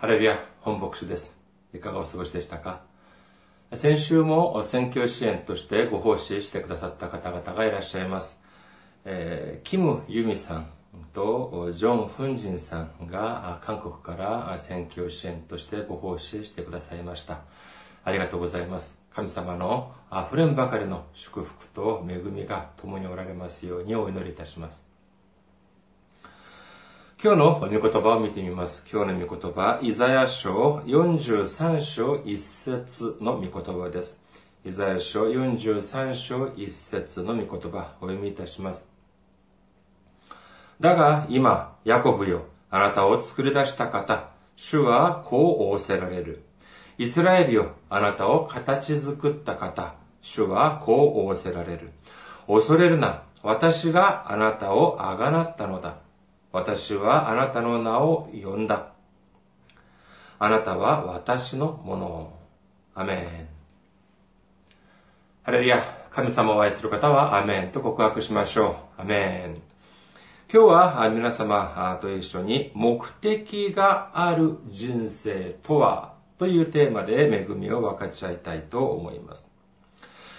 ハレルヤ、本牧師です。いかがお過ごしでしたか？先週も選挙支援としてご奉仕してくださった方々がいらっしゃいます。えーキム・ユミさんとジョン・フンジンさんが韓国から選挙支援としてご奉仕してくださいました。ありがとうございます。神様の溢れんばかりの祝福と恵みが共におられますようにお祈りいたします。今日の御言葉を見てみます。今日の御言葉、イザヤ書43章1節の御言葉です。イザヤ書43章1節の御言葉、お読みいたします。だが今、ヤコブよ、あなたを作り出した方、主はこう仰せられる。イスラエルよ、あなたを形作った方、主はこう仰せられる。恐れるな、私があなたをあがなったのだ。私はあなたの名を呼んだ。あなたは私のもの。アメン。ハレルヤ、神様を愛する方はアメンと告白しましょう。アメン。今日は皆様と一緒に目的がある人生とは？というテーマで恵みを分かち合いたいと思います。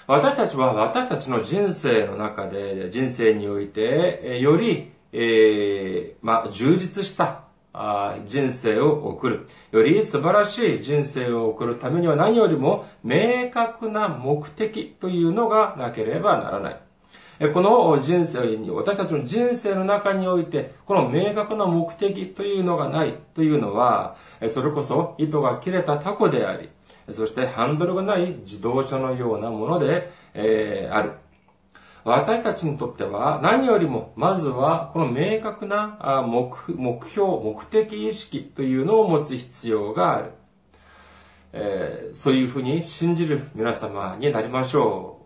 私たちは私たちの人生の中で、人生において、より、えーまあ、充実したあ人生を送る。より素晴らしい人生を送るためには何よりも明確な目的というのがなければならない。この人生に、私たちの人生の中において、この明確な目的というのがないというのは、それこそ糸が切れたタコであり、そしてハンドルがない自動車のようなもので、えーある。私たちにとっては何よりもまずはこの明確な目目標、目的意識というのを持つ必要がある。えーそういうふうに信じる皆様になりましょ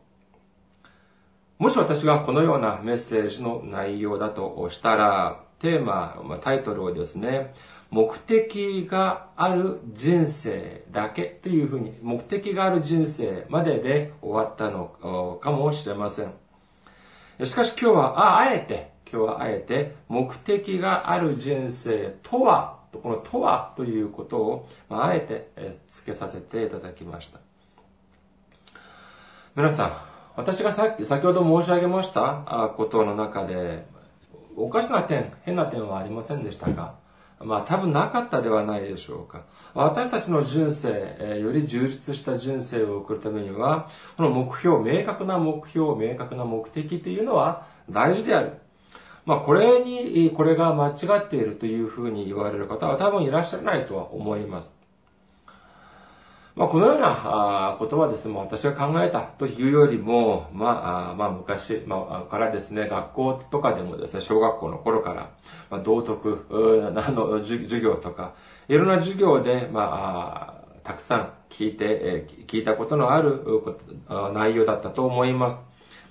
う。もし私がこのようなメッセージの内容だとしたら、テーマ、タイトルをですね、目的がある人生だけというふうに、目的がある人生までで終わったのかもしれません。しかし今日は、あ、あえて、今日はあえて、目的がある人生とは、このとはということを、まああえてえ付けさせていただきました。皆さん、私がさっき、先ほど申し上げましたことの中で、おかしな点、変な点はありませんでしたか？まあ多分なかったではないでしょうか。私たちの人生、えより充実した人生を送るためには、この目標、明確な目標、明確な目的というのは大事である。まあこれに、これが間違っているというふうに言われる方は多分いらっしゃらないとは思います。まあ、このようなことはですね、私が考えたというよりも、まあ、まあ、昔、まあ、からですね、学校とかでもですね、小学校の頃から、まあ、道徳の授業とか、いろんな授業で、まあ、たくさん聞いて、聞いたことのある内容だったと思います。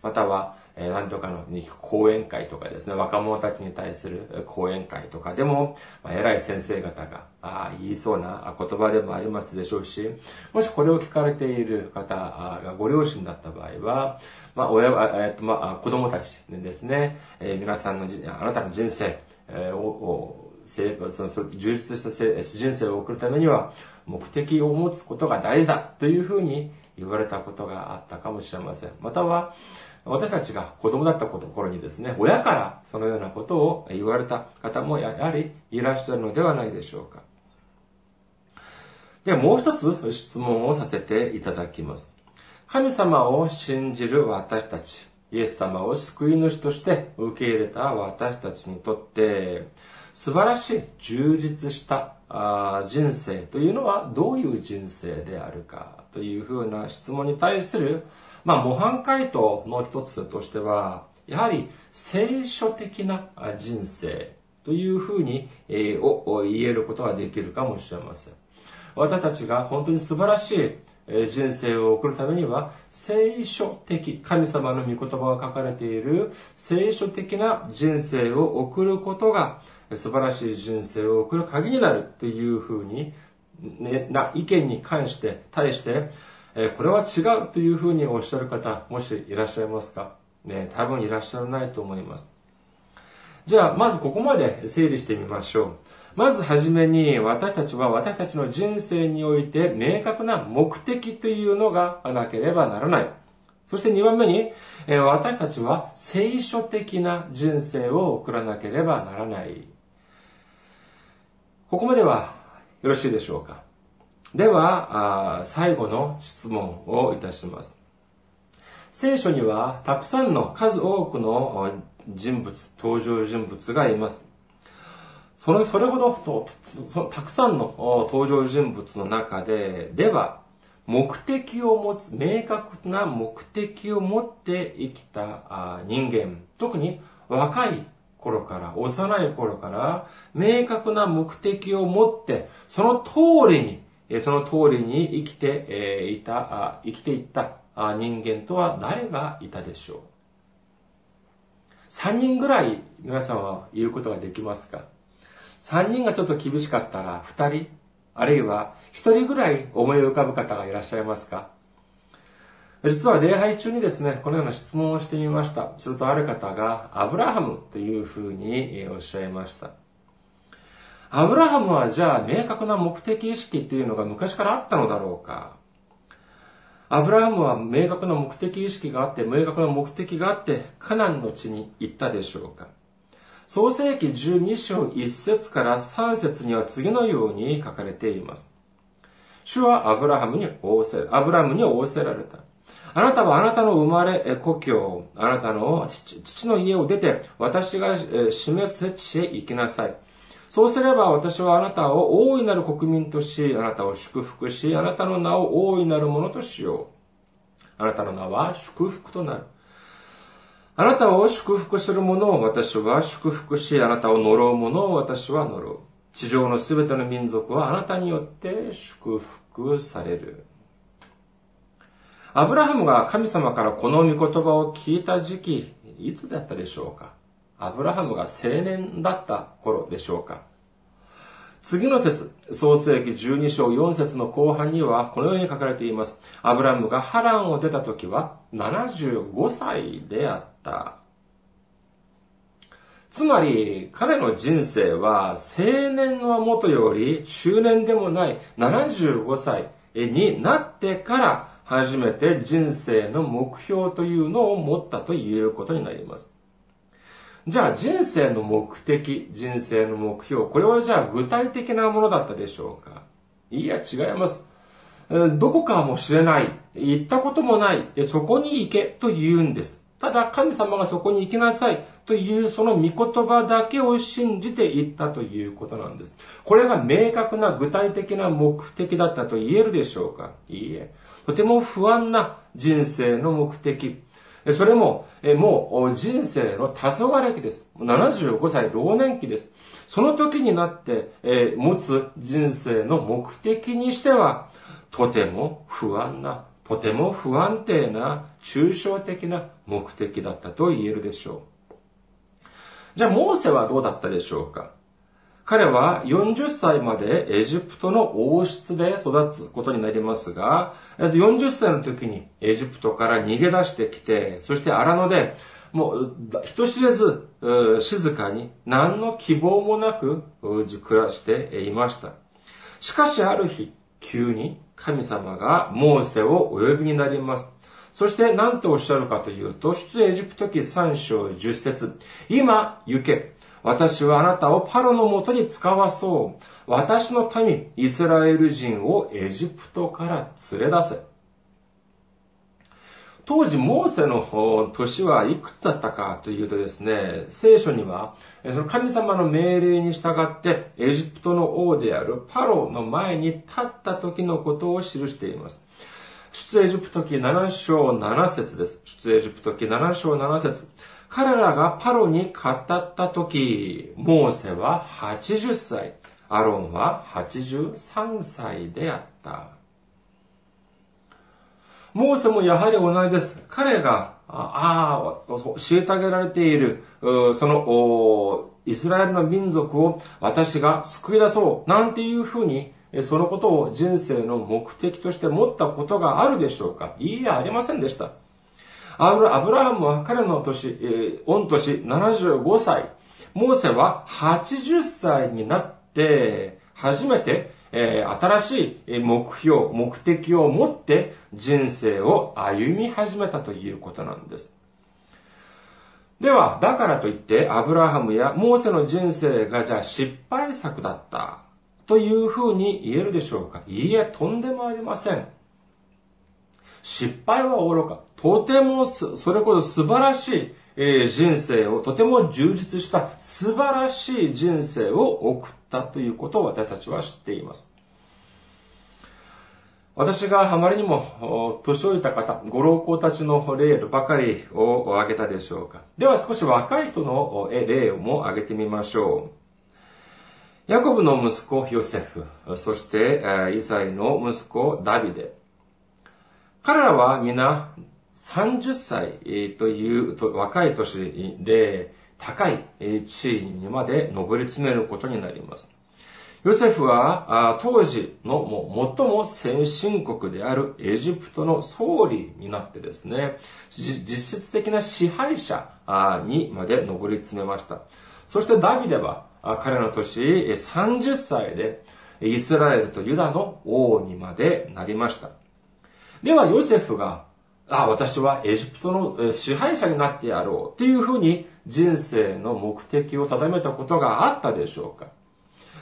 または、えー何とかの講演会とかですね、若者たちに対する講演会とかでも、まあ、偉い先生方があ言いそうな言葉でもありますでしょうし、もしこれを聞かれている方がご両親だった場合は、まあ、親は、えーとまあ、子供たちにですね、えー皆さんのじ、あなたの人生えを生そのその充実した人生を送るためには目的を持つことが大事だというふうに言われたことがあったかもしれません。または、私たちが子供だった頃にですね、親からそのようなことを言われた方もやはりいらっしゃるのではないでしょうか。ではもう一つ質問をさせていただきます。神様を信じる私たち、イエス様を救い主として受け入れた私たちにとって、素晴らしい充実した人生というのはどういう人生であるかというふうな質問に対する、まあ、模範回答の一つとしては、やはり聖書的な人生というふうに、えーを言えることができるかもしれません。私たちが本当に素晴らしい人生を送るためには聖書的、神様の御言葉が書かれている聖書的な人生を送ることが素晴らしい人生を送る鍵になるというふうに、ね、な意見に関して、対して、えこれは違うというふうにおっしゃる方、もしいらっしゃいますか？ね、多分いらっしゃらないと思います。じゃあ、まずここまで整理してみましょう。まずはじめに私たちは私たちの人生において明確な目的というのがなければならない。そして2番目に、私たちは聖書的な人生を送らなければならない。ここまではよろしいでしょうかでは、最後の質問をいたします。聖書にはたくさんの数多くの人物、登場人物がいます。それ、それほどと、たくさんの登場人物の中で、では、目的を持つ、明確な目的を持って生きた人間、特に若い頃から、幼い頃から、明確な目的を持って、その通りに、その通りに生きていた、生きていった人間とは誰がいたでしょう。3人ぐらい皆さんは言うことができますか？3人がちょっと厳しかったら2人、あるいは1人ぐらい思い浮かぶ方がいらっしゃいますか？実は礼拝中にですね、このような質問をしてみました。するとある方が、アブラハムというふうにおっしゃいました。アブラハムはじゃあ明確な目的意識というのが昔からあったのだろうかアブラハムは明確な目的意識があって、明確な目的があって、カナンの地に行ったでしょうか創世記12章1節から3節には次のように書かれています。主はアブラハムに仰せ、アブラムに仰せられた。あなたはあなたの生まれ、故郷、あなたの父の家を出て、私が示す地へ行きなさい。そうすれば私はあなたを大いなる国民とし、あなたを祝福し、あなたの名を大いなるものとしよう。あなたの名は祝福となる。あなたを祝福する者を私は祝福し、あなたを呪う者を私は呪う。地上のすべての民族はあなたによって祝福される。アブラハムが神様からこの御言葉を聞いた時期、いつだったでしょうか？アブラハムが青年だった頃でしょうか？次の説、創世記12章4節の後半にはこのように書かれています。アブラムがハランを出た時は75歳であった。つまり、彼の人生は青年はもとより中年でもない75歳になってから初めて人生の目標というのを持ったと言えることになります。じゃあ人生の目的、人生の目標、これはじゃあ具体的なものだったでしょうか？いや、違います。どこかもしれない。行ったこともない。そこに行けと言うんです。ただ神様がそこに行きなさいというその御言葉だけを信じて行ったということなんです。これが明確な具体的な目的だったと言えるでしょうか？いいえ。とても不安な人生の目的。それも、もう人生の黄昏期です。75歳老年期です。その時になって、持つ人生の目的にしては、とても不安な、とても不安定な、抽象的な目的だったと言えるでしょう。じゃあ、モーセはどうだったでしょうか？彼は40歳までエジプトの王室で育つことになりますが、40歳の時にエジプトから逃げ出してきて、そして荒野で、もう人知れず静かに何の希望もなく暮らしていました。しかしある日、急に神様がモーセをお呼びになります。そして何とおっしゃるかというと、出エジプト記3章10節今行け。私はあなたをパロのもとに使わそう。私の民、イスラエル人をエジプトから連れ出せ。当時、モーセの年はいくつだったかというとですね、聖書には、神様の命令に従って、エジプトの王であるパロの前に立った時のことを記しています。出エジプト記7章7節です。出エジプト記7章7節彼らがパロに語った時、モーセは80歳、アロンは83歳であった。モーセもやはり同じです。彼が、ああ、虐げられている、その、イスラエルの民族を私が救い出そう、なんていうふうに、そのことを人生の目的として持ったことがあるでしょうかいいえ、ありませんでした。アブラハムは彼の年、え、御年75歳。モーセは80歳になって、初めて、えー、新しい目標、目的を持って人生を歩み始めたということなんです。では、だからといって、アブラハムやモーセの人生がじゃあ失敗作だったというふうに言えるでしょうか？いいえ、とんでもありません。失敗は愚か。とてもそれこそ素晴らしい、え人生を、とても充実した素晴らしい人生を送ったということを私たちは知っています。私があまりにも年老いた方、ご老公たちの例ばかりを挙げたでしょうか。では少し若い人の例をも挙げてみましょう。ヤコブの息子ヨセフ、そしてイサイの息子ダビデ。彼らは皆30歳という若い年で高い地位にまで上り詰めることになります。ヨセフは当時の最も先進国であるエジプトの総理になってですね、実質的な支配者にまで上り詰めました。そしてダビデは彼の年30歳でイスラエルとユダの王にまでなりました。ではヨセフが、あ、私はエジプトの支配者になってやろうというふうに人生の目的を定めたことがあったでしょうか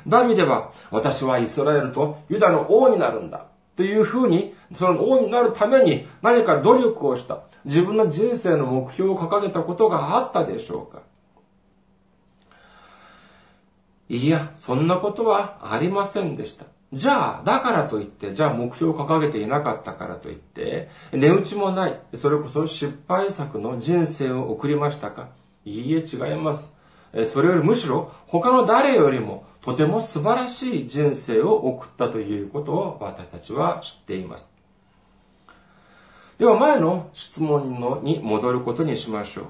ダビデは、私はイスラエルとユダの王になるんだ。というふうに、その王になるために何か努力をした。自分の人生の目標を掲げたことがあったでしょうかいや、そんなことはありませんでした。じゃあ、だからといって、じゃあ目標を掲げていなかったからといって、値打ちもない、それこそ失敗作の人生を送りましたか？いいえ、違います。それよりむしろ他の誰よりもとても素晴らしい人生を送ったということを私たちは知っています。では前の質問のに戻ることにしましょう。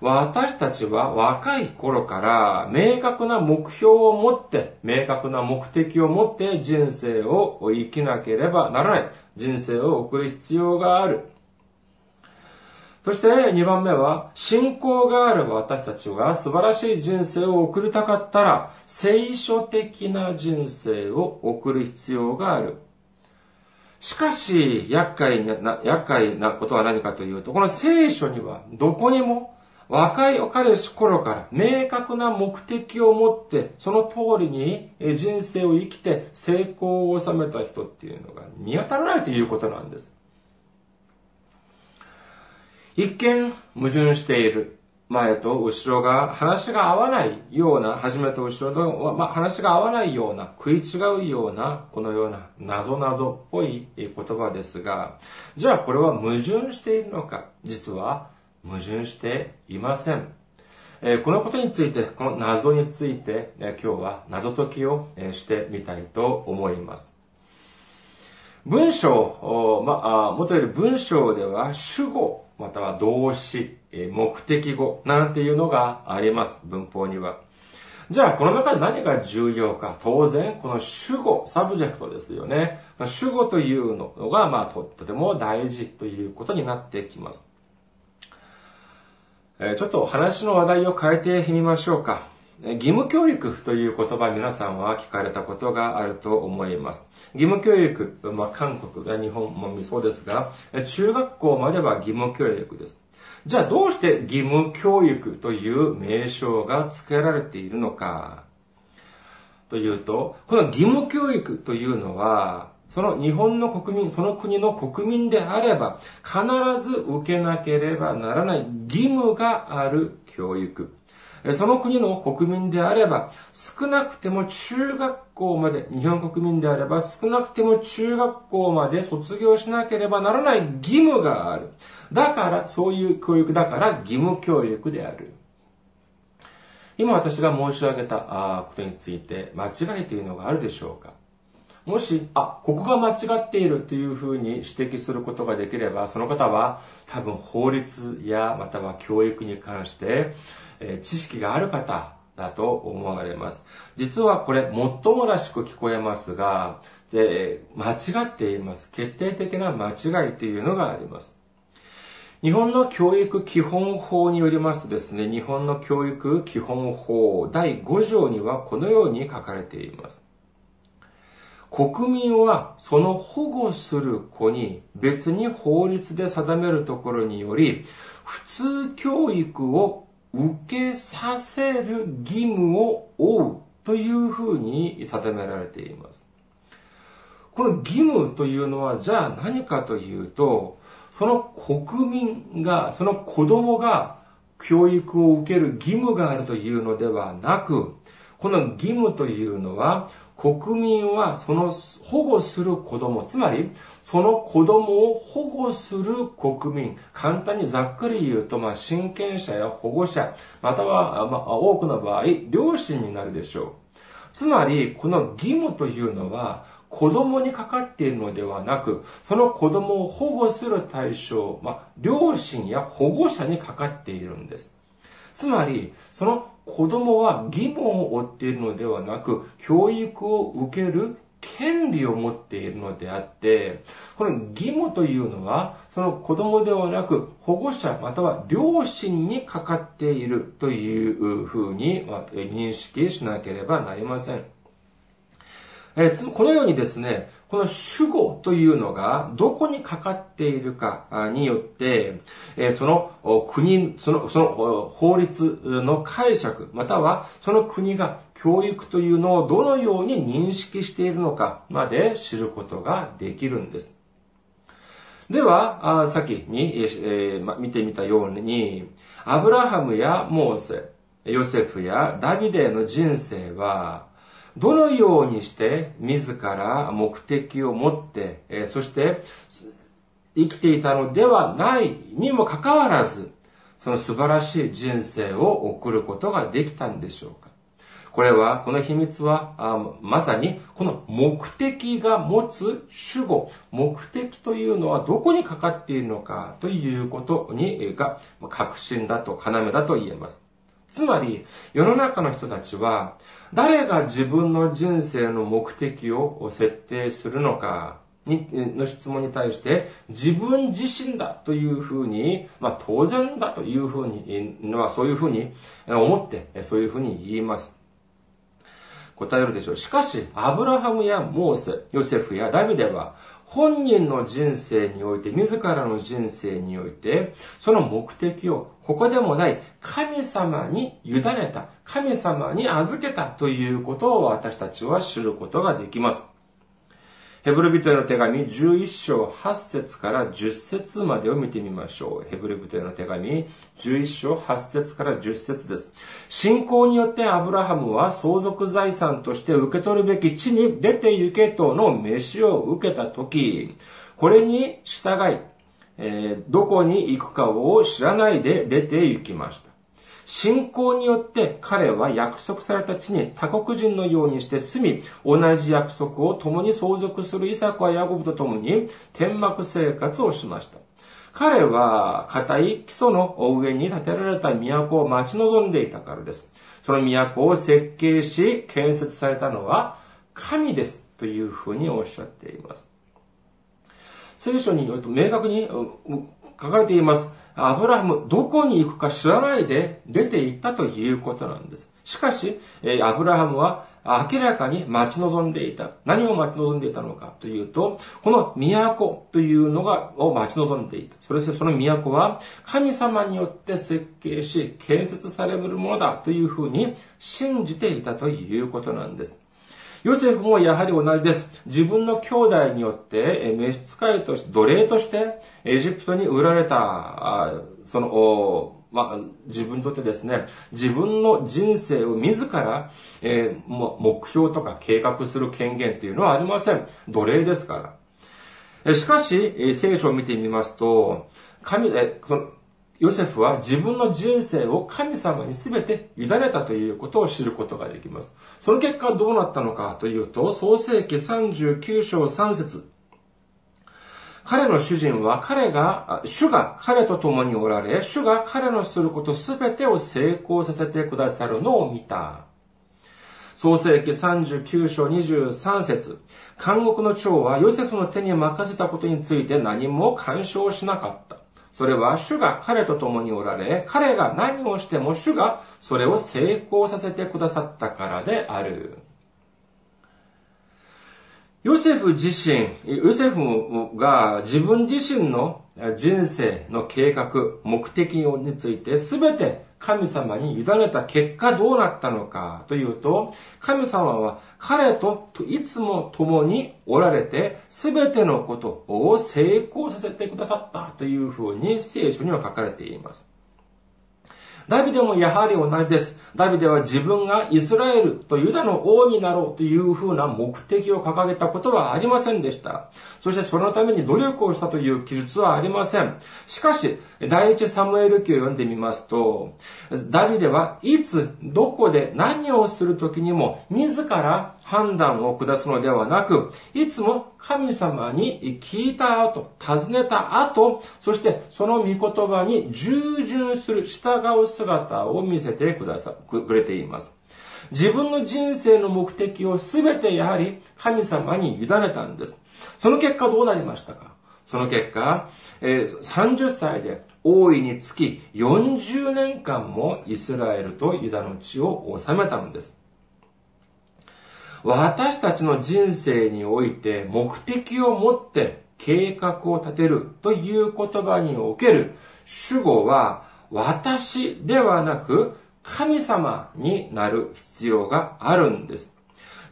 私たちは若い頃から明確な目標を持って、明確な目的を持って人生を生きなければならない。人生を送る必要がある。そして2番目は、信仰がある私たちが素晴らしい人生を送りたかったら、聖書的な人生を送る必要がある。しかし、厄介な、厄介なことは何かというと、この聖書にはどこにも若い彼氏頃から明確な目的を持って、その通りに人生を生きて成功を収めた人っていうのが見当たらないということなんです。一見矛盾している。前と後ろが話が合わないような、初めと後ろと、まあ、話が合わないような、食い違うような、このような、謎々っぽい言葉ですが、じゃあこれは矛盾しているのか実は矛盾していません。このことについて、この謎について、今日は謎解きを、してみたいと思います。文章、まあ、もとより文章では主語または動詞、目的語なんていうのがあります。文法には。じゃあ、この中で何が重要か。当然、この主語、 subject ですよね。主語というのが、まあ、と、とても大事ということになってきます。えちょっと話の話題を変えてみましょうか。義務教育という言葉皆さんは聞かれたことがあると思います。義務教育、まあ、韓国や日本もそうですが、中学校までは義務教育です。じゃあどうして義務教育という名称が付けられているのかというと、この義務教育というのは、その日本の国民、その国の国民であれば、必ず受けなければならない義務がある教育。その国の国民であれば、少なくても中学校まで、日本国民であれば、少なくても中学校まで卒業しなければならない義務がある。だから、そういう教育だから義務教育である。今私が申し上げたことについて、間違いというのがあるでしょうか？もし、あ、ここが間違っているというふうに指摘することができれば、その方は多分法律やまたは教育に関して、え知識がある方だと思われます。実はこれ、もっともらしく聞こえますが、で間違っています。決定的な間違いというのがあります。日本の教育基本法によりますとですね、日本の教育基本法第5条にはこのように書かれています。国民はその保護する子に別に法律で定めるところにより、普通教育を受けさせる義務を負うというふうに定められています。この義務というのはじゃあ何かというと、その国民が、その子供が教育を受ける義務があるというのではなく、この義務というのは、国民はその保護する子供、つまり、その子供を保護する国民、簡単にざっくり言うと、まあ、親権者や保護者、または、まあ、多くの場合、両親になるでしょう。つまり、この義務というのは、子供にかかっているのではなく、その子供を保護する対象、まあ、両親や保護者にかかっているんです。つまり、その子供は義務を負っているのではなく、教育を受ける権利を持っているのであって、この義務というのは、その子供ではなく、保護者または両親にかかっているというふうに認識しなければなりません。えこのようにですね、この主語というのがどこにかかっているかによって、えその国、その、その法律の解釈、またはその国が教育というのをどのように認識しているのかまで知ることができるんです。では、先に、えー、見てみたように、アブラハムやモーセ、ヨセフやダビデの人生は、どのようにして自ら目的を持って、えそして生きていたのではないにもかかわらず、その素晴らしい人生を送ることができたんでしょうかこれは、この秘密は、まさに、この目的が持つ主語、目的というのはどこにかかっているのかということに、が、確信だと、要だと言えます。つまり、世の中の人たちは、誰が自分の人生の目的を設定するのかに、の質問に対して、自分自身だというふうに、まあ当然だというふうに、まあそういうふうに思って、そういうふうに言います。答えるでしょう。しかし、アブラハムやモーセ、ヨセフやダビデは、本人の人生において、自らの人生において、その目的を、ここでもない神様に委ねた、神様に預けたということを私たちは知ることができます。ヘブル人への手紙11章8節から10節までを見てみましょう。ヘブル人への手紙11章8節から10節です。信仰によってアブラハムは相続財産として受け取るべき地に出て行けとの飯を受けたとき、これに従い、えー、どこに行くかを知らないで出て行きました。信仰によって彼は約束された地に他国人のようにして住み、同じ約束を共に相続するイサクはヤコブと共に天幕生活をしました。彼は固い基礎の上に建てられた都を待ち望んでいたからです。その都を設計し建設されたのは神ですというふうにおっしゃっています。聖書によると明確に書かれています。アブラハム、どこに行くか知らないで出て行ったということなんです。しかし、アブラハムは明らかに待ち望んでいた。何を待ち望んでいたのかというと、この都というのが、を待ち望んでいた。それしてその都は神様によって設計し、建設されるものだというふうに信じていたということなんです。ヨセフもやはり同じです。自分の兄弟によって、召使いとして、奴隷として、エジプトに売られた、その、まあ、自分にとってですね、自分の人生を自ら、えー、目標とか計画する権限っていうのはありません。奴隷ですから。しかし、聖書を見てみますと、神、え、その、ヨセフは自分の人生を神様に全て委ねたということを知ることができます。その結果どうなったのかというと、創世記39章3節彼の主人は彼が、主が彼と共におられ、主が彼のすること全てを成功させてくださるのを見た。創世記39章23節監獄の長はヨセフの手に任せたことについて何も干渉しなかった。それは主が彼と共におられ、彼が何をしても主がそれを成功させてくださったからである。ヨセフ自身、ヨセフが自分自身の人生の計画、目的について全て神様に委ねた結果どうなったのかというと、神様は彼といつも共におられて、すべてのことを成功させてくださったというふうに聖書には書かれています。ダビデもやはり同じです。ダビデは自分がイスラエルとユダの王になろうというふうな目的を掲げたことはありませんでした。そしてそのために努力をしたという記述はありません。しかし、第一サムエル記を読んでみますと、ダビデはいつ、どこで何をするときにも自ら判断を下すのではなく、いつも神様に聞いた後、尋ねた後、そしてその御言葉に従順する、従う姿を見せてくださ、くれています。自分の人生の目的をすべてやはり神様に委ねたんです。その結果どうなりましたか？その結果、え、30歳で大いにつき40年間もイスラエルとユダの地を治めたのです。私たちの人生において目的を持って計画を立てるという言葉における主語は私ではなく神様になる必要があるんです。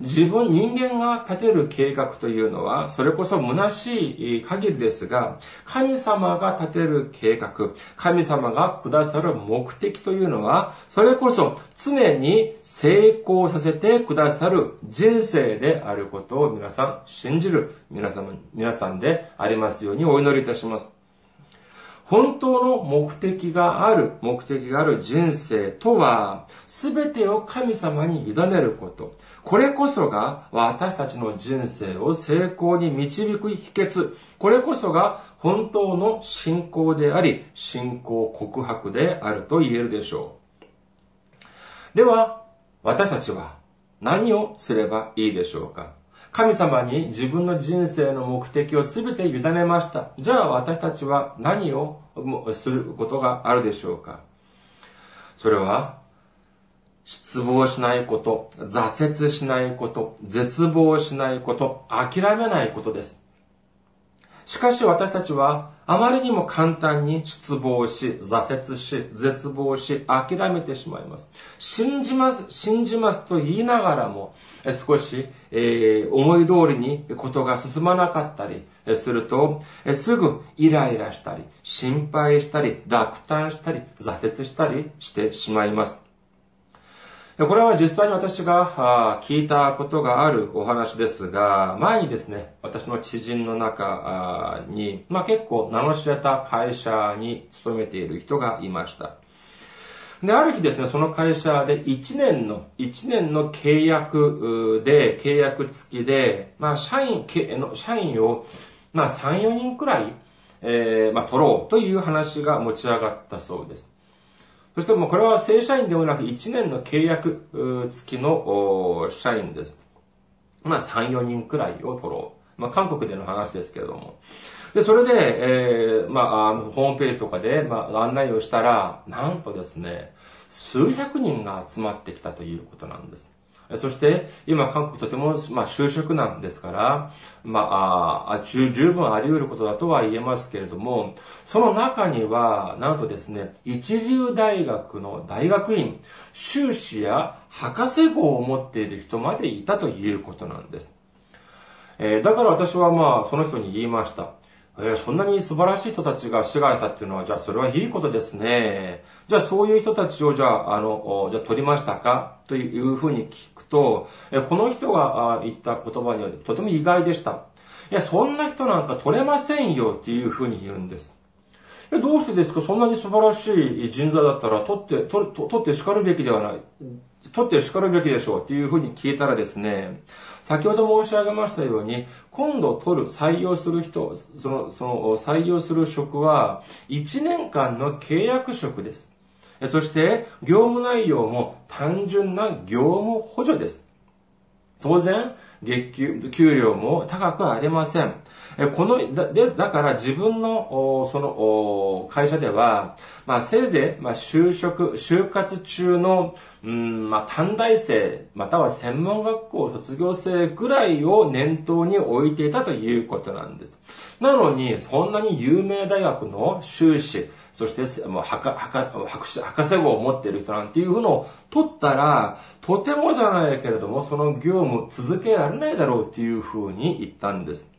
自分、人間が立てる計画というのは、それこそ虚しい限りですが、神様が立てる計画、神様がくださる目的というのは、それこそ常に成功させてくださる人生であることを皆さん信じる皆様、皆さんでありますようにお祈りいたします。本当の目的がある、目的がある人生とは、すべてを神様に委ねること。これこそが私たちの人生を成功に導く秘訣。これこそが本当の信仰であり、信仰告白であると言えるでしょう。では、私たちは何をすればいいでしょうか？神様に自分の人生の目的を全て委ねました。じゃあ私たちは何をすることがあるでしょうか？それは失望しないこと、挫折しないこと、絶望しないこと、諦めないことです。しかし私たちはあまりにも簡単に失望し、挫折し、絶望し、諦めてしまいます。信じます、信じますと言いながらも、少し、えー、思い通りにことが進まなかったりすると、すぐイライラしたり、心配したり、落胆したり、挫折したりしてしまいます。これは実際に私が聞いたことがあるお話ですが、前にですね、私の知人の中に、まあ結構名の知れた会社に勤めている人がいました。で、ある日ですね、その会社で1年の、1年の契約で、契約付きで、まあ社員、社員を、まあ3、4人くらい、えー、まあ取ろうという話が持ち上がったそうです。そしてもうこれは正社員でもなく1年の契約付きの社員です。まあ3、4人くらいを取ろう。まあ韓国での話ですけれども。で、それで、えー、まあ、ホームページとかで、まあ、案内をしたら、なんとですね、数百人が集まってきたということなんです。そして、今、韓国とても、まあ、就職なんですから、まあ、あ十分あり得ることだとは言えますけれども、その中には、なんとですね、一流大学の大学院、修士や博士号を持っている人までいたということなんです。えー、だから私はまあ、その人に言いました。えー、そんなに素晴らしい人たちが志願したっていうのは、じゃあそれはいいことですね。じゃあそういう人たちをじゃあ、あの、じゃあ取りましたか？というふうに聞くと、え、この人が言った言葉にはとても意外でした。いや、そんな人なんか取れませんよっていうふうに言うんです。え、どうしてですか？そんなに素晴らしい人材だったら取って、取取って叱るべきではない。取って叱るべきでしょうっていうふうに聞いたらですね、先ほど申し上げましたように、今度取る、採用する人、その、その、採用する職は、1年間の契約職です。そして、業務内容も単純な業務補助です。当然、月給、給料も高くありません。この、だ、で、だから自分の、その、会社では、まあ、せいぜい、まあ、就職、就活中の、うん、まあ、短大生、または専門学校卒業生ぐらいを念頭に置いていたということなんです。なのに、そんなに有名大学の修士、そして、もう、博、博、博士、博士号を持っている人なんていうのを取ったら、とてもじゃないけれども、その業務続けられないだろうっていうふうに言ったんです。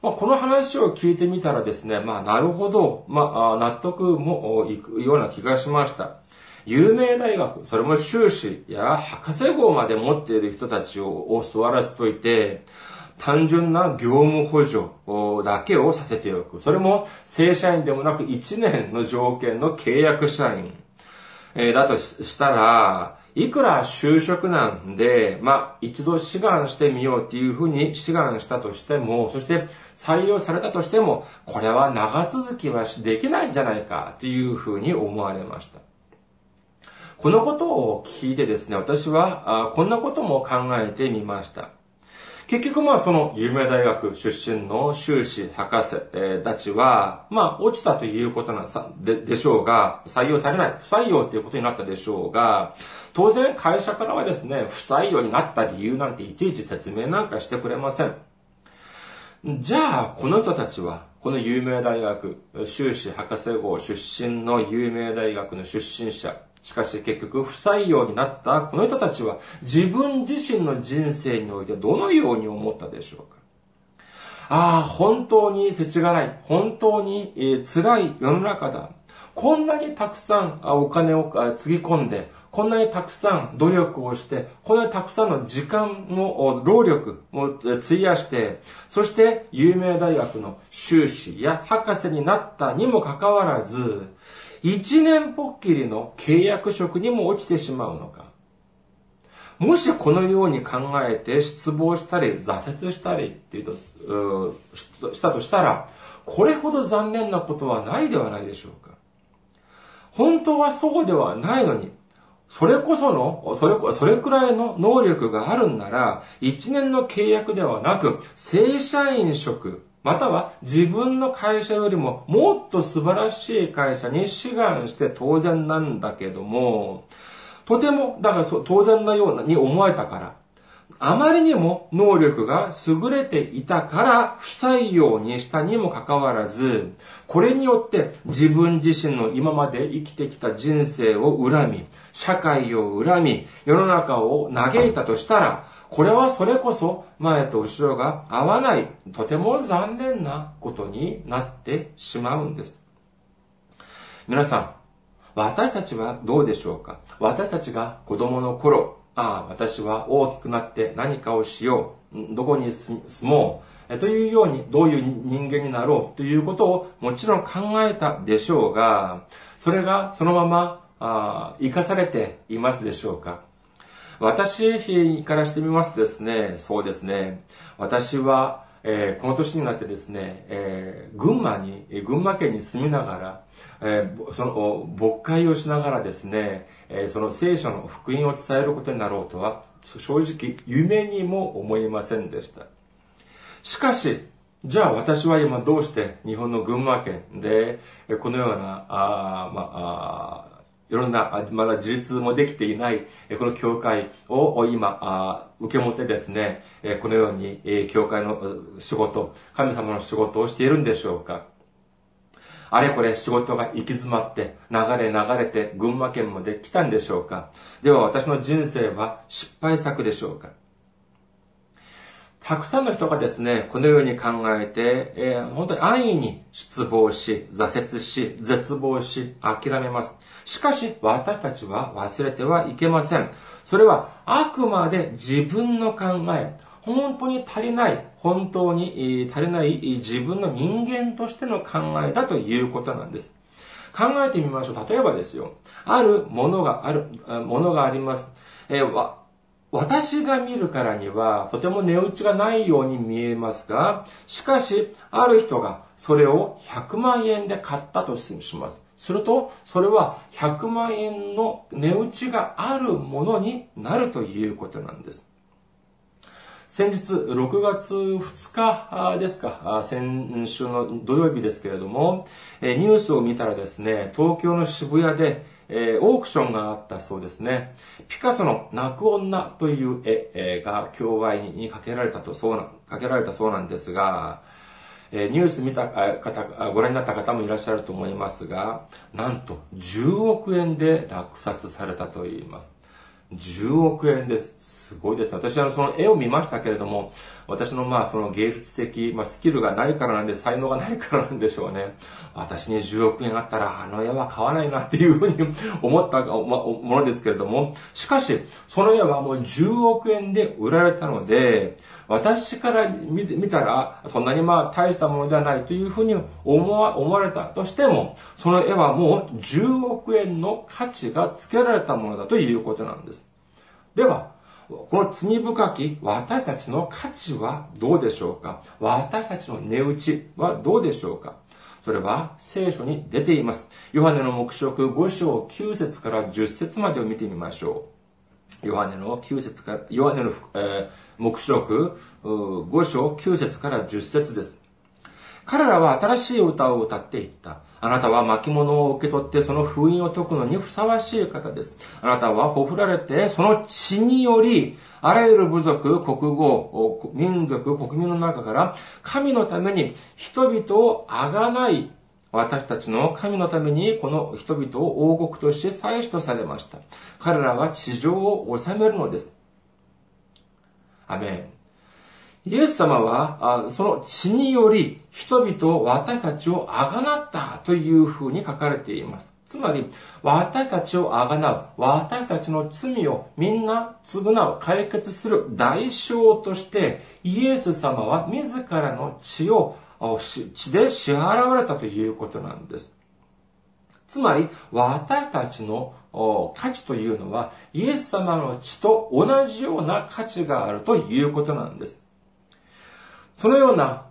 まあ、この話を聞いてみたらですね、まあ、なるほど、まあ、納得もいくような気がしました。有名大学、それも修士や博士号まで持っている人たちを座らせといて、単純な業務補助だけをさせておく。それも正社員でもなく1年の条件の契約社員。えだとしたら、いくら就職なんで、まあ、一度志願してみようっていうふうに志願したとしても、そして採用されたとしても、これは長続きはできないんじゃないかというふうに思われました。このことを聞いてですね、私はこんなことも考えてみました。結局まあその有名大学出身の修士、博士、えー、たちは、まあ落ちたということなんさででしょうが、採用されない、不採用ということになったでしょうが、当然会社からはですね、不採用になった理由なんていちいち説明なんかしてくれません。じゃあ、この人たちは、この有名大学、修士博士号出身の有名大学の出身者、しかし結局不採用になったこの人たちは自分自身の人生においてどのように思ったでしょうか？ああ、本当に世知辛い。本当に、えー、辛い世の中だ。こんなにたくさんお金をつぎ込んで、こんなにたくさん努力をして、こんなにたくさんの時間も、労力も費やして、そして有名大学の修士や博士になったにもかかわらず、一年ぽっきりの契約職にも落ちてしまうのか。もしこのように考えて失望したり挫折したりっていうと、したとしたら、これほど残念なことはないではないでしょうか。本当はそうではないのに、それこその、それ、それくらいの能力があるんなら、一年の契約ではなく、正社員職、または自分の会社よりももっと素晴らしい会社に志願して当然なんだけども、とても、だから当然なように思えたから、あまりにも能力が優れていたから不採用にしたにもかかわらず、これによって自分自身の今まで生きてきた人生を恨み、社会を恨み、世の中を嘆いたとしたら、これはそれこそ前と後ろが合わない、とても残念なことになってしまうんです。皆さん、私たちはどうでしょうか？私たちが子供の頃、ああ、私は大きくなって何かをしよう、どこに住もう、というように、どういう人間になろうということをもちろん考えたでしょうが、それがそのまま、あ生かされていますでしょうか？私からしてみますとですね、そうですね、私は、えー、この年になってですね、えー、群馬に、群馬県に住みながら、えー、その、牧会をしながらですね、え、その聖書の福音を伝えることになろうとは、正直、夢にも思いませんでした。しかし、じゃあ私は今どうして日本の群馬県で、このような、あまあ、いろんな、まだ自立もできていない、この教会を今、受け持ってですね、このように、教会の仕事、神様の仕事をしているんでしょうか。あれこれ仕事が行き詰まって、流れ流れて群馬県まで来たんでしょうか。では私の人生は失敗作でしょうか。たくさんの人がですね、このように考えて、えー、本当に安易に失望し、挫折し、絶望し、諦めます。しかし、私たちは忘れてはいけません。それは、あくまで自分の考え、本当に足りない、本当に足りない自分の人間としての考えだということなんです。考えてみましょう。例えばですよ。あるものがある、ものがあります。えー、私が見るからには、とても値打ちがないように見えますが、しかし、ある人がそれを100万円で買ったとします。すると、それは100万円の値打ちがあるものになるということなんです。先日、6月2日ですか、先週の土曜日ですけれども、ニュースを見たらですね、東京の渋谷で、えー、オークションがあったそうですね。ピカソの泣く女という絵が競売にかけられたと、そうな、かけられたそうなんですが、えー、ニュース見た方、ご覧になった方もいらっしゃると思いますが、なんと10億円で落札されたと言います。10億円です。すごいです。私はその絵を見ましたけれども、私のまあその芸術的、まあ、スキルがないからなんで、才能がないからなんでしょうね。私に10億円あったら、あの絵は買わないなっていうふうに思ったものですけれども、しかし、その絵はもう10億円で売られたので、私から見たら、そんなにまあ大したものではないというふうに思わ思われたとしても、その絵はもう10億円の価値が付けられたものだということなんです。では、この罪深き私たちの価値はどうでしょうか？私たちの値打ちはどうでしょうか？それは聖書に出ています。ヨハネの目録5章9節から10節までを見てみましょう。ヨハネの9節から、ヨハネの、えー目視録5章9節から10節です。彼らは新しい歌を歌っていった。あなたは巻物を受け取ってその封印を解くのにふさわしい方です。あなたはほふられてその血により、あらゆる部族、国語、民族、国民の中から神のために人々をあがない私たちの神のためにこの人々を王国として祭祀とされました。彼らは地上を治めるのです。アメン。イエス様は、その血により人々を私たちをあがなったというふうに書かれています。つまり、私たちをあがなう、私たちの罪をみんな償う、解決する代償として、イエス様は自らの血を、血で支払われたということなんです。つまり、私たちの価値というのは、イエス様の血と同じような価値があるということなんです。そのような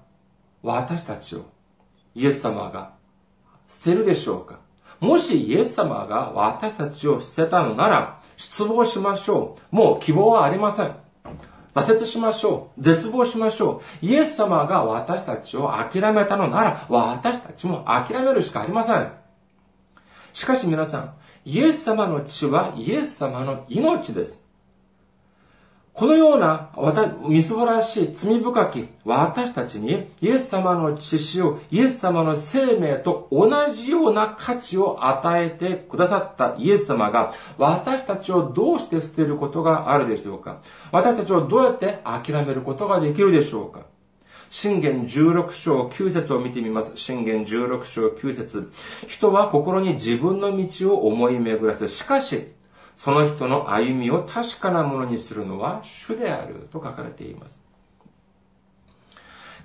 私たちをイエス様が捨てるでしょうか？もしイエス様が私たちを捨てたのなら、失望しましょう。もう希望はありません。挫折しましょう。絶望しましょう。イエス様が私たちを諦めたのなら、私たちも諦めるしかありません。しかし皆さん、イエス様の血はイエス様の命です。このような、みすぼらしい罪深き私たちに、イエス様の血潮、を、イエス様の生命と同じような価値を与えてくださったイエス様が、私たちをどうして捨てることがあるでしょうか？私たちをどうやって諦めることができるでしょうか？信玄16章9節を見てみます。信玄16章9節人は心に自分の道を思い巡らせ、しかし、その人の歩みを確かなものにするのは主であると書かれています。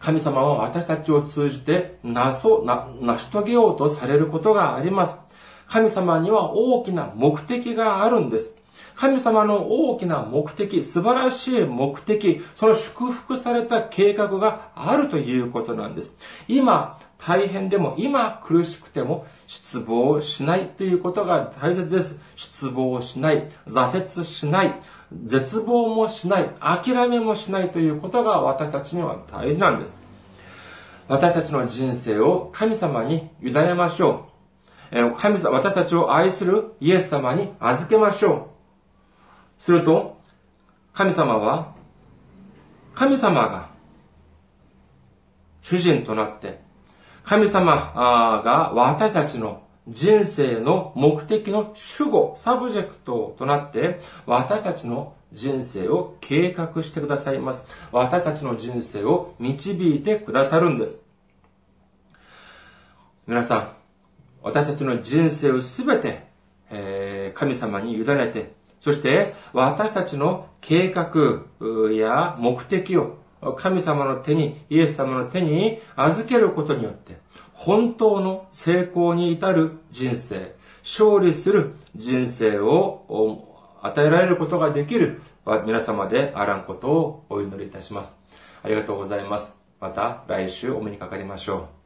神様は私たちを通じてなそ、な、成し遂げようとされることがあります。神様には大きな目的があるんです。神様の大きな目的、素晴らしい目的、その祝福された計画があるということなんです。今、大変でも、今苦しくても失望しないということが大切です。失望しない、挫折しない、絶望もしない、諦めもしないということが私たちには大事なんです。私たちの人生を神様に委ねましょう。神様、私たちを愛するイエス様に預けましょう。すると、神様は、神様が主人となって、神様が私たちの人生の目的の主語、 subject となって、私たちの人生を計画してくださいます。私たちの人生を導いてくださるんです。皆さん、私たちの人生をすべて、えー、神様に委ねて、そして、私たちの計画や目的を神様の手に、イエス様の手に預けることによって、本当の成功に至る人生、勝利する人生を与えられることができる皆様であらんことをお祈りいたします。ありがとうございます。また来週お目にかかりましょう。